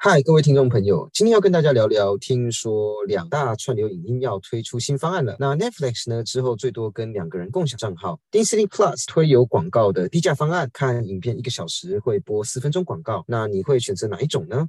嗨，各位听众朋友，今天要跟大家聊聊，听说两大串流影音要推出新方案了。那 Netflix 呢，之后最多跟两个人共享账号；Disney Plus 推有广告的低价方案，看影片一个小时会播四分钟广告。那你会选择哪一种呢？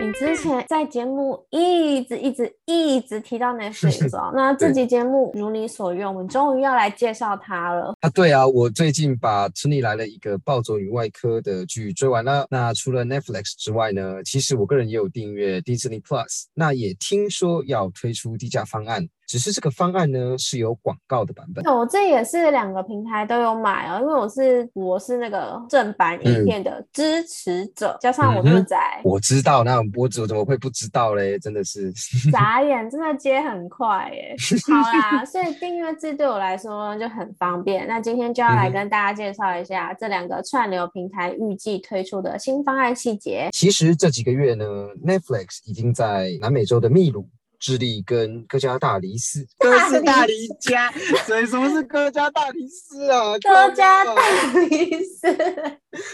你之前在节目一直一直一直提到 Netflix 啊，那这集节目如你所愿，我们终于要来介绍它了啊！对啊，我最近把《村里来了一个暴走女外科》的剧追完了。那除了 Netflix 之外呢，其实我个人也有订阅 Disney Plus，那也听说要推出低价方案。只是这个方案呢是有广告的版本。我这也是两个平台都有买哦，因为我是我是那个正版影片的支持者，加上我是仔。我知道，那我怎么会不知道嘞？真的是 眨 眼，真的接很快耶。好啦，所以订阅制对我来说就很方便。那今天就要来跟大家介绍一下这两个串流平台预计推出的新方案细节。其实这几个月呢，Netflix 已经在南美洲的秘鲁。智利跟哥加大黎斯，哥斯大黎加，所以什么是哥加大黎斯啊？哥加大黎斯，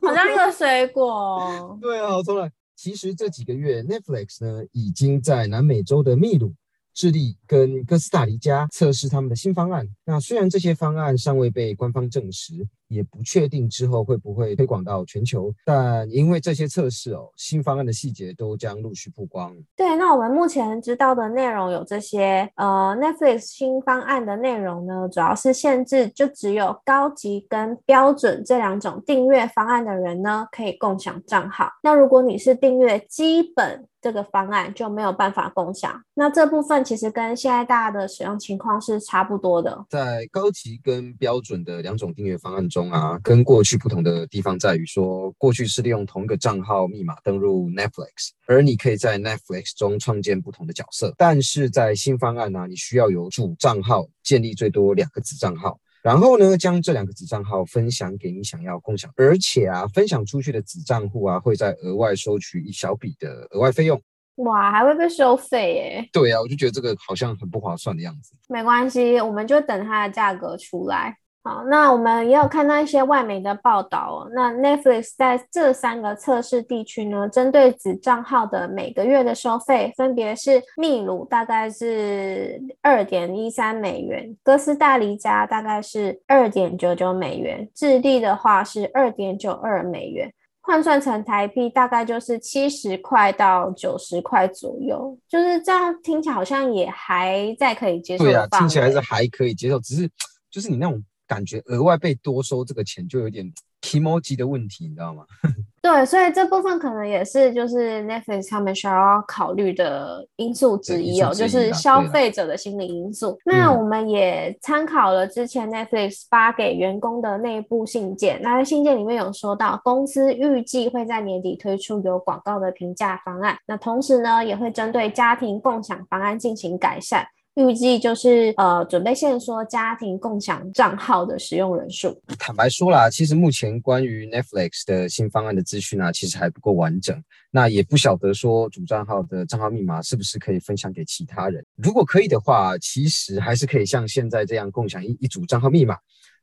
好像一个水果。对啊，我重来。其实这几个月，Netflix 呢已经在南美洲的秘鲁。智利跟哥斯达黎加测试他们的新方案。那虽然这些方案尚未被官方证实，也不确定之后会不会推广到全球，但因为这些测试哦，新方案的细节都将陆续曝光。对，那我们目前知道的内容有这些。呃，Netflix 新方案的内容呢，主要是限制就只有高级跟标准这两种订阅方案的人呢，可以共享账号。那如果你是订阅基本，这个方案就没有办法共享。那这部分其实跟现在大家的使用情况是差不多的。在高级跟标准的两种订阅方案中啊，跟过去不同的地方在于说，过去是利用同一个账号密码登入 Netflix，而你可以在 Netflix 中创建不同的角色。但是在新方案呢，你需要有主账号，建立最多两个子账号。然后呢，将这两个子账号分享给你想要共享，而且啊，分享出去的子账户啊，会再额外收取一小笔的额外费用。哇，还会被收费耶？对啊，我就觉得这个好像很不划算的样子。没关系，我们就等它的价格出来。好，那我们也有看到一些外媒的报道哦。那 Netflix 在这三个测试地区呢，针对子账号的每个月的收费，分别是秘鲁大概是二点一三美元，哥斯达黎加大概是二点九九美元，智利的话是二点九二美元，换算成台币大概就是七十块到九十块左右。就是这样听起来好像也还在可以接受。对啊，听起来是还可以接受，只是就是你那种。感觉额外被多收这个钱，就有点 emoji 的问题，你知道吗？对，所以这部分可能也是就是 Netflix 他们需要考虑的因素之一哦，就是消费者的心理因素。那我们也参考了之前 Netflix 发给员工的内部信件，那在信件里面有说到，公司预计会在年底推出有广告的评价方案，那同时呢，也会针对家庭共享方案进行改善。预计就是呃，准备限缩家庭共享账号的使用人数。坦白说啦，其实目前关于 Netflix 的新方案的资讯啊，其实还不够完整。那也不晓得说主账号的账号密码是不是可以分享给其他人。如果可以的话，其实还是可以像现在这样共享一一组账号密码。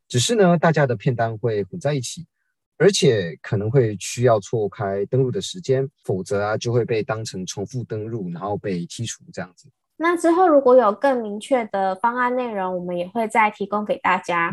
只是呢，大家的片单会混在一起，而且可能会需要错开登录的时间，否则啊就会被当成重复登录，然后被剔除这样子。那之后如果有更明确的方案内容，我们也会再提供给大家。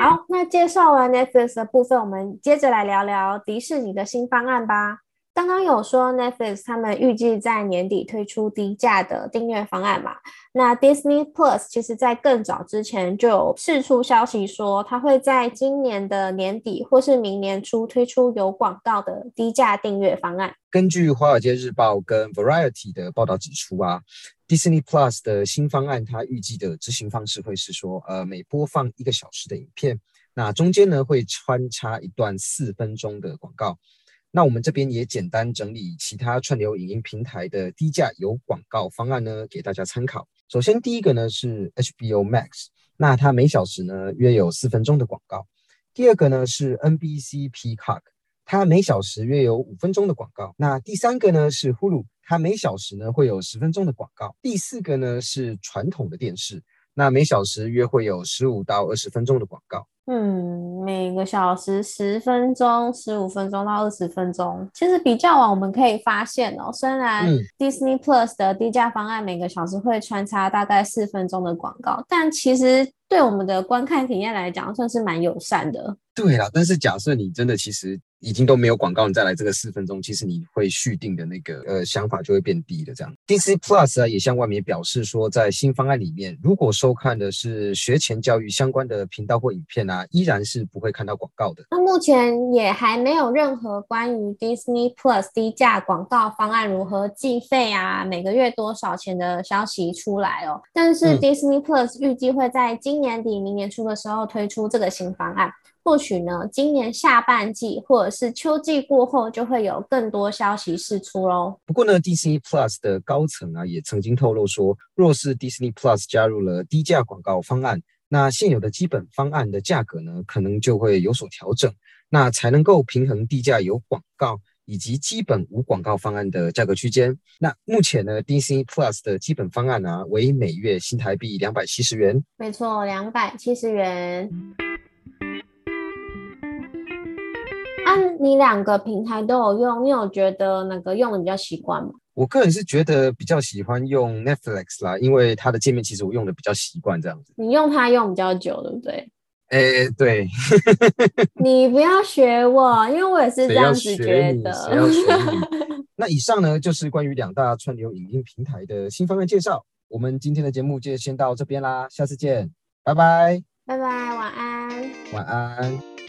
好，那介绍完 Netflix 的部分，我们接着来聊聊迪士尼的新方案吧。刚刚有说 Netflix 他们预计在年底推出低价的订阅方案嘛？那 Disney Plus 其实在更早之前就有释出消息说，它会在今年的年底或是明年初推出有广告的低价订阅方案。根据《华尔街日报》跟 Variety 的报道指出啊，Disney Plus 的新方案，它预计的执行方式会是说，呃，每播放一个小时的影片，那中间呢会穿插一段四分钟的广告。那我们这边也简单整理其他串流影音平台的低价有广告方案呢，给大家参考。首先第一个呢是 HBO Max，那它每小时呢约有四分钟的广告。第二个呢是 NBC Peacock，它每小时约有五分钟的广告。那第三个呢是 Hulu，它每小时呢会有十分钟的广告。第四个呢是传统的电视，那每小时约会有十五到二十分钟的广告。嗯，每个小时十分钟，十五分钟到二十分钟。其实比较完，我们可以发现哦，虽然 Disney Plus 的低价方案每个小时会穿插大概四分钟的广告，但其实对我们的观看体验来讲，算是蛮友善的。对啦，但是假设你真的其实。已经都没有广告，你再来这个四分钟，其实你会续订的那个呃想法就会变低的。这样，Disney Plus 啊也向外媒表示说，在新方案里面，如果收看的是学前教育相关的频道或影片啊，依然是不会看到广告的。那目前也还没有任何关于 Disney Plus 低价广告方案如何计费啊，每个月多少钱的消息出来哦。但是 Disney Plus 预计会在今年底、明年初的时候推出这个新方案。或许呢，今年下半季或者是秋季过后，就会有更多消息释出喽。不过呢，Disney Plus 的高层啊，也曾经透露说，若是 Disney Plus 加入了低价广告方案，那现有的基本方案的价格呢，可能就会有所调整，那才能够平衡低价有广告以及基本无广告方案的价格区间。那目前呢，Disney Plus 的基本方案呢，为每月新台币两百七十元。没错，两百七十元。按你两个平台都有用，你有觉得哪个用的比较习惯吗？我个人是觉得比较喜欢用 Netflix 啦，因为它的界面其实我用的比较习惯这样子。你用它用比较久，对不对？哎，对。你不要学我，因为我也是这样子觉得。那以上呢，就是关于两大串流影音平台的新方面介绍。我们今天的节目就先到这边啦，下次见，拜拜。拜拜，晚安。晚安。